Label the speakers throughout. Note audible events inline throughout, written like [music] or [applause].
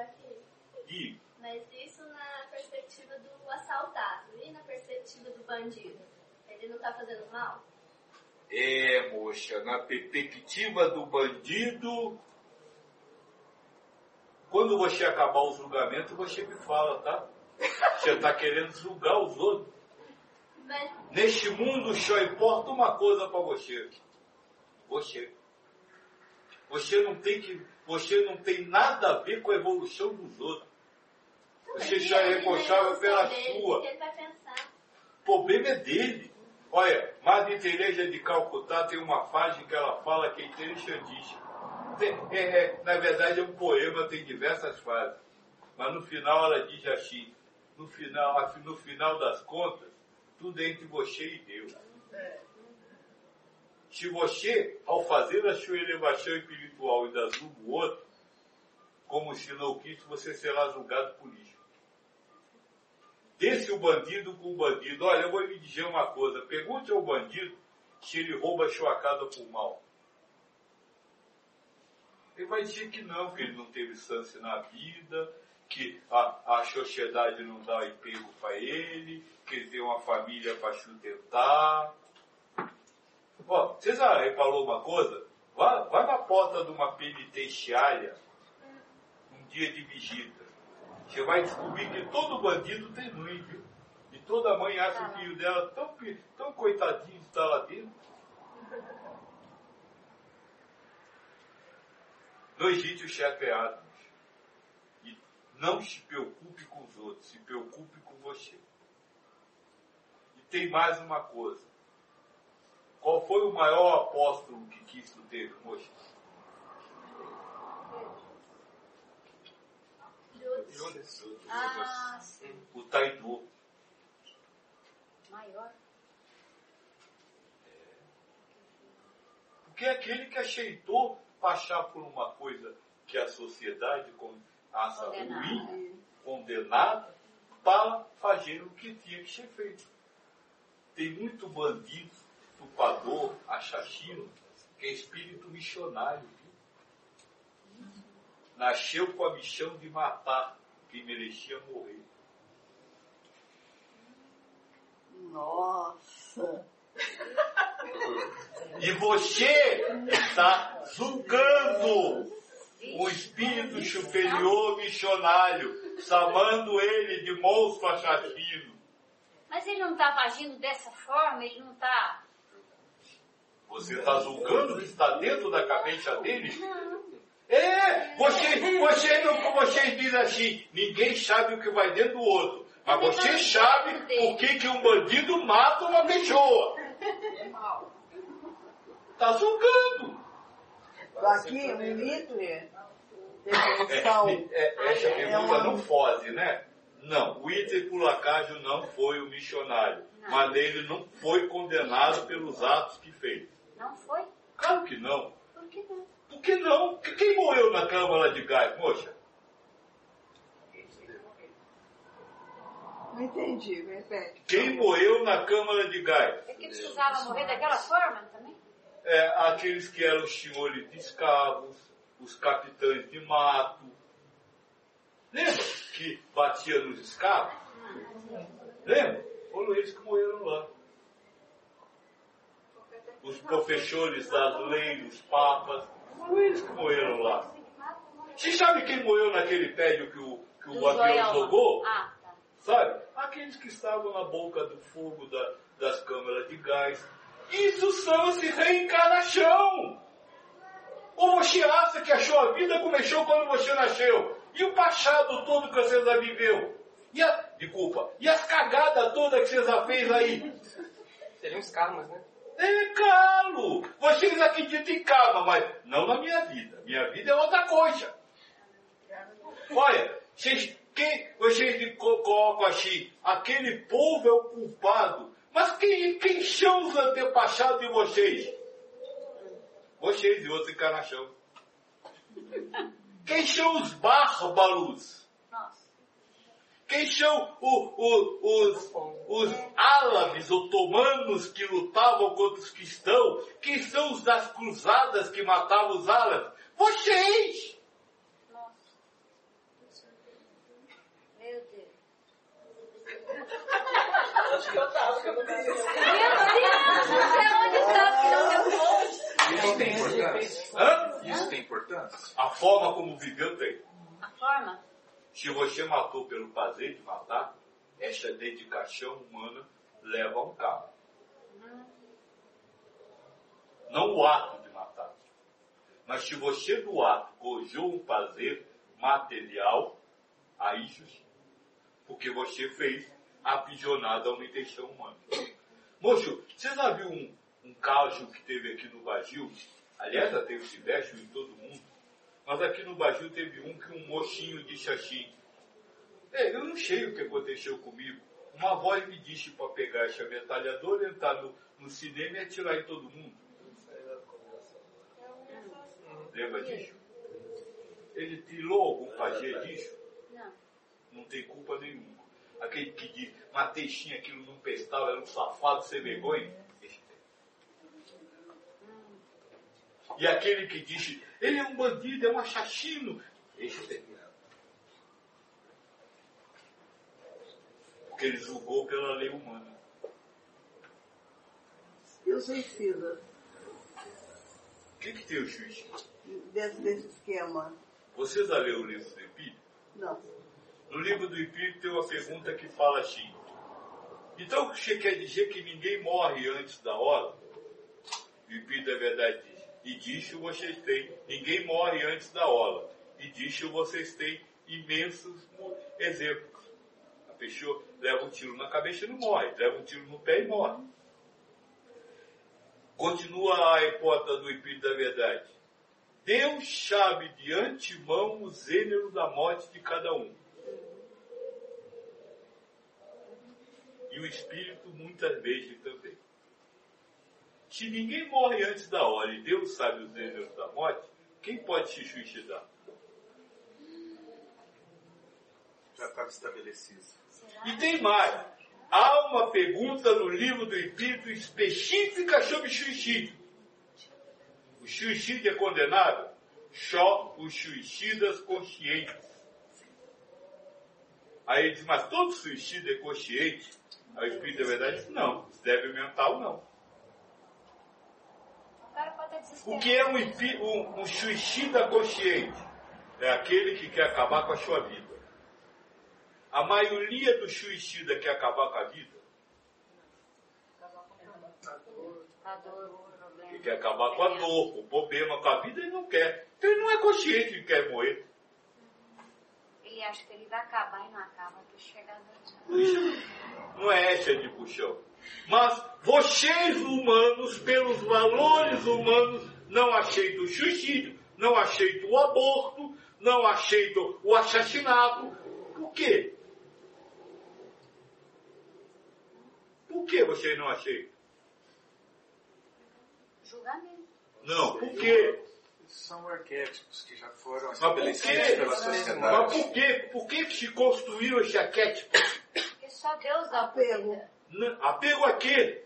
Speaker 1: aqui.
Speaker 2: E
Speaker 1: Mas isso na perspectiva do assaltado e na perspectiva do bandido. Ele não tá fazendo mal?
Speaker 2: É, moça, na perspectiva do bandido, quando você acabar o julgamento, você me fala, tá? Você está querendo julgar os outros.
Speaker 1: Mas,
Speaker 2: Neste mundo só importa uma coisa para você. Você. Você não tem que, você não tem nada a ver com a evolução dos outros. Você já é responsável
Speaker 1: na
Speaker 2: pela
Speaker 1: dele,
Speaker 2: sua.
Speaker 1: O
Speaker 2: problema é dele. Olha, Madre Teresa de Calcutá tem uma frase que ela fala que é interessantíssima. Tem- é, é, na verdade é um poema, tem diversas frases. Mas no final ela diz assim, no final, afi- no final das contas, tudo é entre você e Deus. Se você, ao fazer a sua elevação espiritual, ainda julga o outro, como se não quis, você será julgado por isso. Desse o bandido com o bandido. Olha, eu vou lhe dizer uma coisa. Pergunte ao bandido se ele rouba a sua casa por mal. Ele vai dizer que não, que ele não teve chance na vida, que a, a sociedade não dá emprego para ele, que ele tem uma família para sustentar. Ó, você já reparou uma coisa? Vá, vá na porta de uma penitenciária um dia de visita. Você vai descobrir que todo bandido tem mãe, viu? E toda mãe acha o filho dela tão, tão coitadinho de estar lá dentro. Não existe o chefe Adams. E não se preocupe com os outros, se preocupe com você. E tem mais uma coisa. Qual foi o maior apóstolo que Cristo teve, moça?
Speaker 1: Judas. Ah.
Speaker 2: O traidor.
Speaker 3: Maior.
Speaker 2: Porque é aquele que aceitou passar por uma coisa que a sociedade acha ruim, condenada, para fazer o que tinha que ser feito. Tem muito bandido, estuprador, assassino, que é espírito missionário. Viu? Nasceu com a missão de matar quem merecia morrer.
Speaker 4: Nossa. [laughs]
Speaker 2: E você está julgando o espírito superior missionário, chamando ele de monstro assassino.
Speaker 3: Mas ele não estava agindo dessa forma, ele não está.
Speaker 2: Você está julgando o que está dentro da cabeça dele? É, você, você não, vocês dizem assim, ninguém sabe o que vai dentro do outro. Mas você sabe por que, que um bandido mata uma pessoa. Está julgando.
Speaker 4: Aqui, um Hitler, definição.
Speaker 2: É, é, essa pergunta não foge, né? Não, o Hitler, por acaso, não foi o missionário.
Speaker 3: Não.
Speaker 2: Mas ele não foi condenado pelos atos que fez.
Speaker 3: Não foi?
Speaker 2: Claro que não.
Speaker 3: Por que não?
Speaker 2: Por que não? Quem morreu na Câmara de Gás, moça?
Speaker 4: Não entendi, repete.
Speaker 2: Quem morreu na Câmara de Gás?
Speaker 3: É que precisava morrer daquela forma também?
Speaker 2: É, aqueles que eram os senhores de escravos, os capitães de mato. Lembra que batia nos escravos? Lembra? Foram eles que morreram lá. Os professores das leis, os papas, foram eles que morreram lá. Você sabe quem morreu naquele prédio que o, que o avião jogou?
Speaker 3: Ah, tá.
Speaker 2: Sabe? Aqueles que estavam na boca do fogo da- das câmaras de gás. Isso chama-se reencarnação. Ou você acha que a sua vida começou quando você nasceu? E o passado todo que você já viveu? E a, desculpa, e as cagadas todas que você já fez aí?
Speaker 5: Seriam os karmas, né?
Speaker 2: É calo! Vocês acreditam em karma, mas não na minha vida. Minha vida é outra coisa. Olha, vocês, quem, vocês co- colocam assim, aquele povo é o culpado. Mas quem, quem são os antepassados de vocês? Vocês e outra encarnação. Quem são os bárbaros? Quem são o- o- os, os árabes otomanos que lutavam contra os cristãos, quem são os das cruzadas que matavam os árabes? Vocês!
Speaker 3: Meu Deus.
Speaker 6: Isso tem importância? Hã? Isso tem importância?
Speaker 2: A forma como viveu tem.
Speaker 3: A forma?
Speaker 2: Se você matou pelo prazer de matar, essa dedicação humana leva um cabo. Não o ato de matar. Mas se você do ato gozou um prazer material, aí. Porque você fez aprisionado a uma intenção humana. Moço, você já viu um, um caso que teve aqui no Brasil? Aliás, já teve Silvestre em todo mundo. Mas aqui no Brasil teve um que um mocinho disse assim, eu não sei o que aconteceu comigo. Uma voz me disse para pegar essa metralhadora, entrar no, no cinema e atirar em todo mundo. Lembra disso? Ele tirou algum prazer disso?
Speaker 3: Não.
Speaker 2: Não tem culpa nenhuma. Aquele que diz, matei sim, aquilo não prestava, era um safado sem vergonha. E aquele que diz, ele é um bandido, é um assassino. Esse tem. Porque ele julgou pela lei humana.
Speaker 4: E o suicida?
Speaker 2: O que, que tem o juiz?
Speaker 4: Dentro desse esquema?
Speaker 2: Você já leu o livro do Espírito?
Speaker 4: Não.
Speaker 2: No livro do Espírito tem uma pergunta que fala assim. Então você quer dizer que ninguém morre antes da hora? O Espírito da Verdade diz. E disso vocês têm. Ninguém morre antes da hora. E disso vocês têm imensos exemplos. Pessoa leva um tiro na cabeça e não morre. Leva um tiro no pé e morre. Continua a hipótese do Espírito da Verdade. Deus sabe de antemão o gênero da morte de cada um. E o Espírito muitas vezes também. Se ninguém morre antes da hora e Deus sabe os gêneros da morte, quem pode se suicidar?
Speaker 6: Já estava estabelecido.
Speaker 2: E tem mais. Há uma pergunta no livro do Espírito específica sobre suicídio. O suicídio é condenável? Só os suicidas conscientes. Aí ele diz, mas todo suicídio é consciente? Aí o Espírito da Verdade diz, não. Deve mental, não.
Speaker 3: O
Speaker 2: que é um, um- um suicida consciente? É aquele que quer acabar com a sua vida. A maioria dos suicidas quer acabar com a vida.
Speaker 3: A.
Speaker 2: Ele quer acabar com a dor, com o problema, com a vida, ele não quer. Então ele não é consciente que quer morrer.
Speaker 3: Ele acha que ele vai acabar e não acaba até chegar no
Speaker 2: Não é essa de puxão. Mas vocês humanos, pelos valores humanos, não aceitam o suicídio, não aceitam o aborto, não aceitam o assassinato. Por quê? Por que vocês não aceitam?
Speaker 3: julgamento.
Speaker 2: Não, por quê?
Speaker 6: São arquétipos que já foram
Speaker 2: Mas por
Speaker 6: estabelecidos pela
Speaker 2: Mas
Speaker 6: sociedade.
Speaker 2: por quê? Por que, que se construíram esse arquétipo?
Speaker 3: Porque só Deus
Speaker 4: Apego.
Speaker 2: Não, Apego a quê?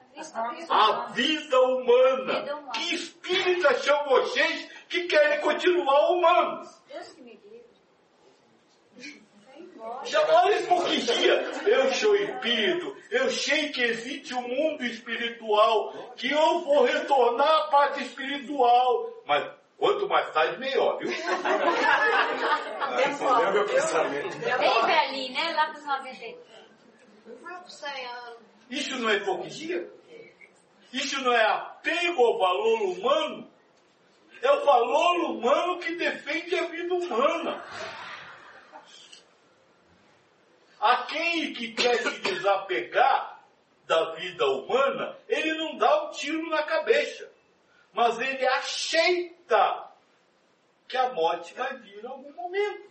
Speaker 3: A vista
Speaker 2: A
Speaker 3: pessoal.
Speaker 2: vida humana.
Speaker 3: Vida humana.
Speaker 2: Que espíritas são vocês que querem continuar humanos?
Speaker 3: Deus que me livre. Vai embora.
Speaker 2: Já olha a hipocrisia. Eu sou espírito, eu sei que existe um mundo espiritual, que eu vou retornar à parte espiritual. Mas quanto mais tarde, melhor, viu?
Speaker 6: Ah, [laughs] entendeu meu pensamento?
Speaker 3: Bem velhinho, né? Lá dos 93.
Speaker 2: Isso não é hipocrisia? Isso não é apego ao valor humano? É o valor humano que defende a vida humana. Aquele que quer se desapegar da vida humana, ele não dá um tiro na cabeça. Mas ele aceita que a morte vai vir em algum momento.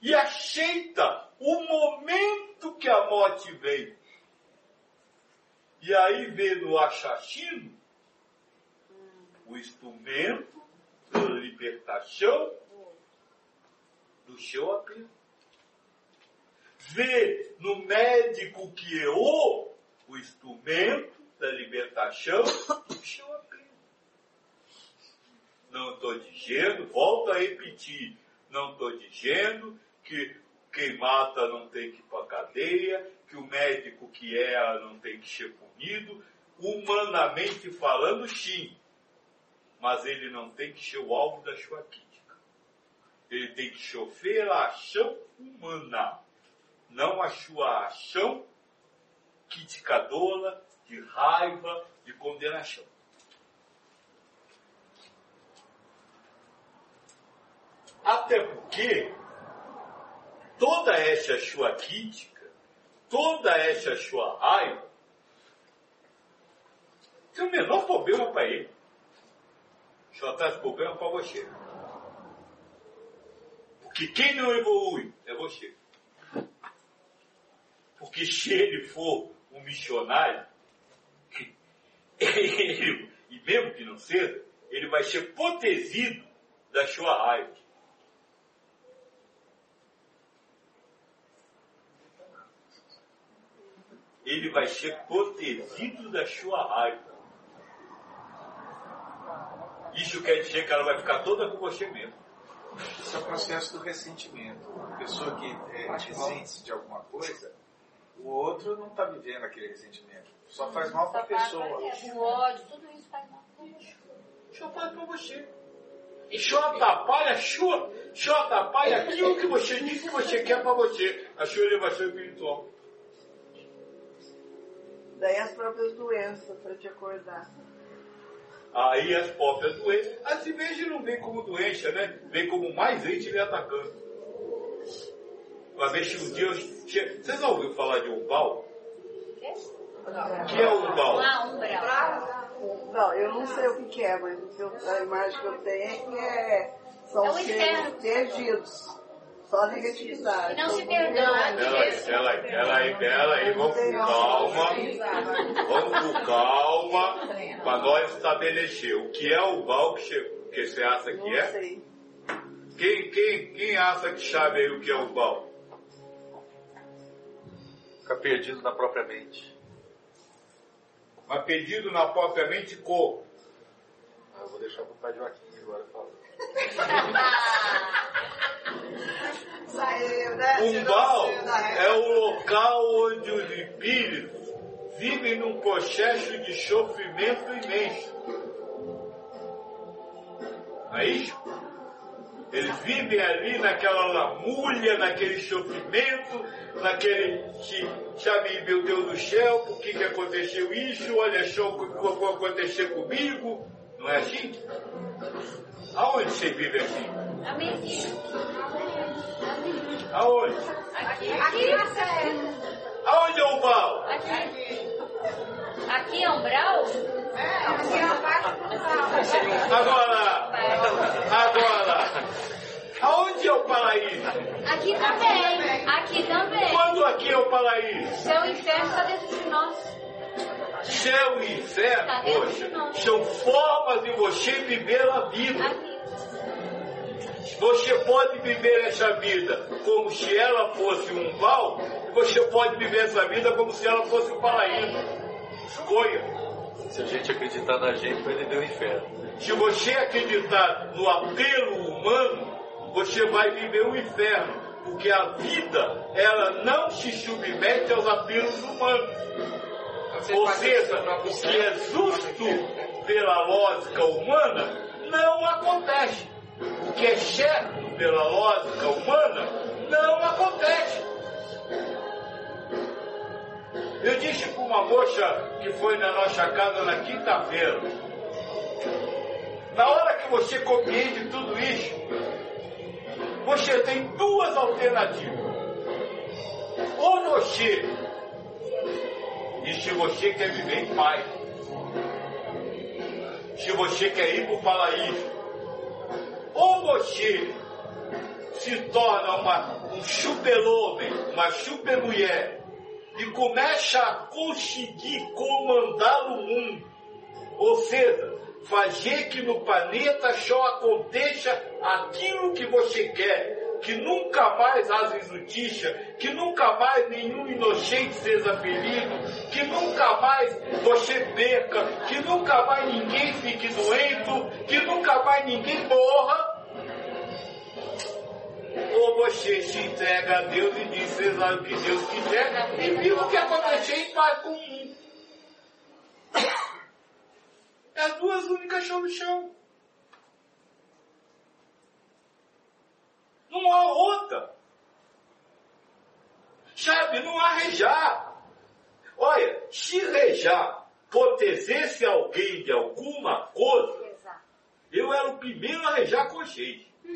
Speaker 2: E aceita o momento que a morte vem. E aí vê no assassino o instrumento da libertação do seu apelo. Vê no médico que errou o instrumento da libertação seu apelo. Não estou dizendo, volto a repetir, não estou dizendo que quem mata não tem que ir para cadeia, que o médico que erra não tem que ser punido, humanamente falando, sim. mas ele não tem que ser o alvo da sua crítica. Ele tem que chover a ação humana, não a sua ação criticadora, de raiva, de condenação. Até porque toda essa sua crítica, toda essa sua raiva, tem o menor problema para ele. Só traz problema para você. Porque quem não evolui é você. Porque se ele for um missionário, [laughs] ele, e mesmo que não seja, ele vai ser protegido da sua raiva. Ele vai ser protegido da sua raiva. Isso quer dizer que ela vai ficar toda com você mesmo.
Speaker 6: Isso é o processo do ressentimento. A pessoa que é, ressente de alguma coisa, o outro não está vivendo aquele ressentimento. Só faz mal para a pessoa.
Speaker 3: O ódio, tudo isso faz mal pra gente.
Speaker 2: Só faz para você. E só atrapalha, só, só atrapalha aquilo que você diz que você quer para você, a sua elevação espiritual.
Speaker 4: Daí as próprias doenças para te acordar.
Speaker 2: Aí as próprias doenças, a cerveja não vem como doença, né? Vem como mais gente lhe atacando. Uma vez que um dia eu... che- Você já ouviu falar de umbal? O que é umbal?
Speaker 4: Não, eu não sei o que, que é, mas a imagem que eu tenho é que é, são
Speaker 3: É
Speaker 4: seres perdidos. Só negatividade.
Speaker 3: Que não se perdoa.
Speaker 4: errado.
Speaker 2: Pera aí, pera aí, vamos com calma. Vamos com calma para nós estabelecer o que é o Val que você, que você acha que
Speaker 4: Não
Speaker 2: é.
Speaker 4: sei.
Speaker 2: Quem, quem, quem acha que sabe aí o que é o Val?
Speaker 6: Fica perdido na própria mente.
Speaker 2: Mas perdido na própria mente como?
Speaker 6: Ah, eu vou deixar para o pai Joaquim agora falar. [laughs]
Speaker 4: Saiu, né?
Speaker 2: Umbal
Speaker 4: da reta.
Speaker 2: é o local onde os espíritos vivem num processo de sofrimento imenso. Não é isso? Eles vivem ali naquela lamúria, naquele sofrimento, naquele, que, sabe, meu Deus do céu, por que, que aconteceu isso? Olha só o que vai acontecer comigo. Não é assim? Aonde você vive assim?
Speaker 3: Amém.
Speaker 2: Aonde?
Speaker 3: Aqui, aqui,
Speaker 2: Aonde é o mal?
Speaker 3: aqui. Aqui é umbral?
Speaker 2: Agora, agora, aonde é o paraíso?
Speaker 3: Aqui também. Aqui também.
Speaker 2: Quando aqui é o paraíso?
Speaker 3: Seu inferno está dentro de nós.
Speaker 2: Céu e inferno, poxa, são formas de você viver a vida.
Speaker 3: Aqui.
Speaker 2: Você pode viver essa vida como se ela fosse um val, e você pode viver essa vida como se ela fosse um paraíso. Escolha.
Speaker 7: Se a gente acreditar na gente, vai viver o inferno.
Speaker 2: Se você acreditar no apelo humano, você vai viver o inferno, porque a vida ela não se submete aos apelos humanos. Ou seja, o que é justo pela lógica humana não acontece. O que é certo pela lógica humana não acontece. Eu disse para uma moça que foi na nossa casa na quinta-feira. Na hora que você compreende tudo isso, você tem duas alternativas. Ou você, e se você quer viver em paz, se você quer ir para o paraíso, ou você se torna uma, um super-homem, uma super-mulher, e começa a conseguir comandar o mundo. Ou seja, fazer que no planeta só aconteça aquilo que você quer, que nunca mais haja injustiça, que nunca mais nenhum inocente seja ferido, que nunca mais você perca, que nunca mais ninguém fique doente, que nunca mais ninguém morra. Ou você se entrega a Deus e diz, seja o que Deus quiser, e viva o que acontecer em paz com o mundo. As duas únicas chão no chão. Não há outra. Sabe, não há rejar. Olha, se rejar protegesse alguém de alguma coisa, eu era o primeiro a rejar com jeito.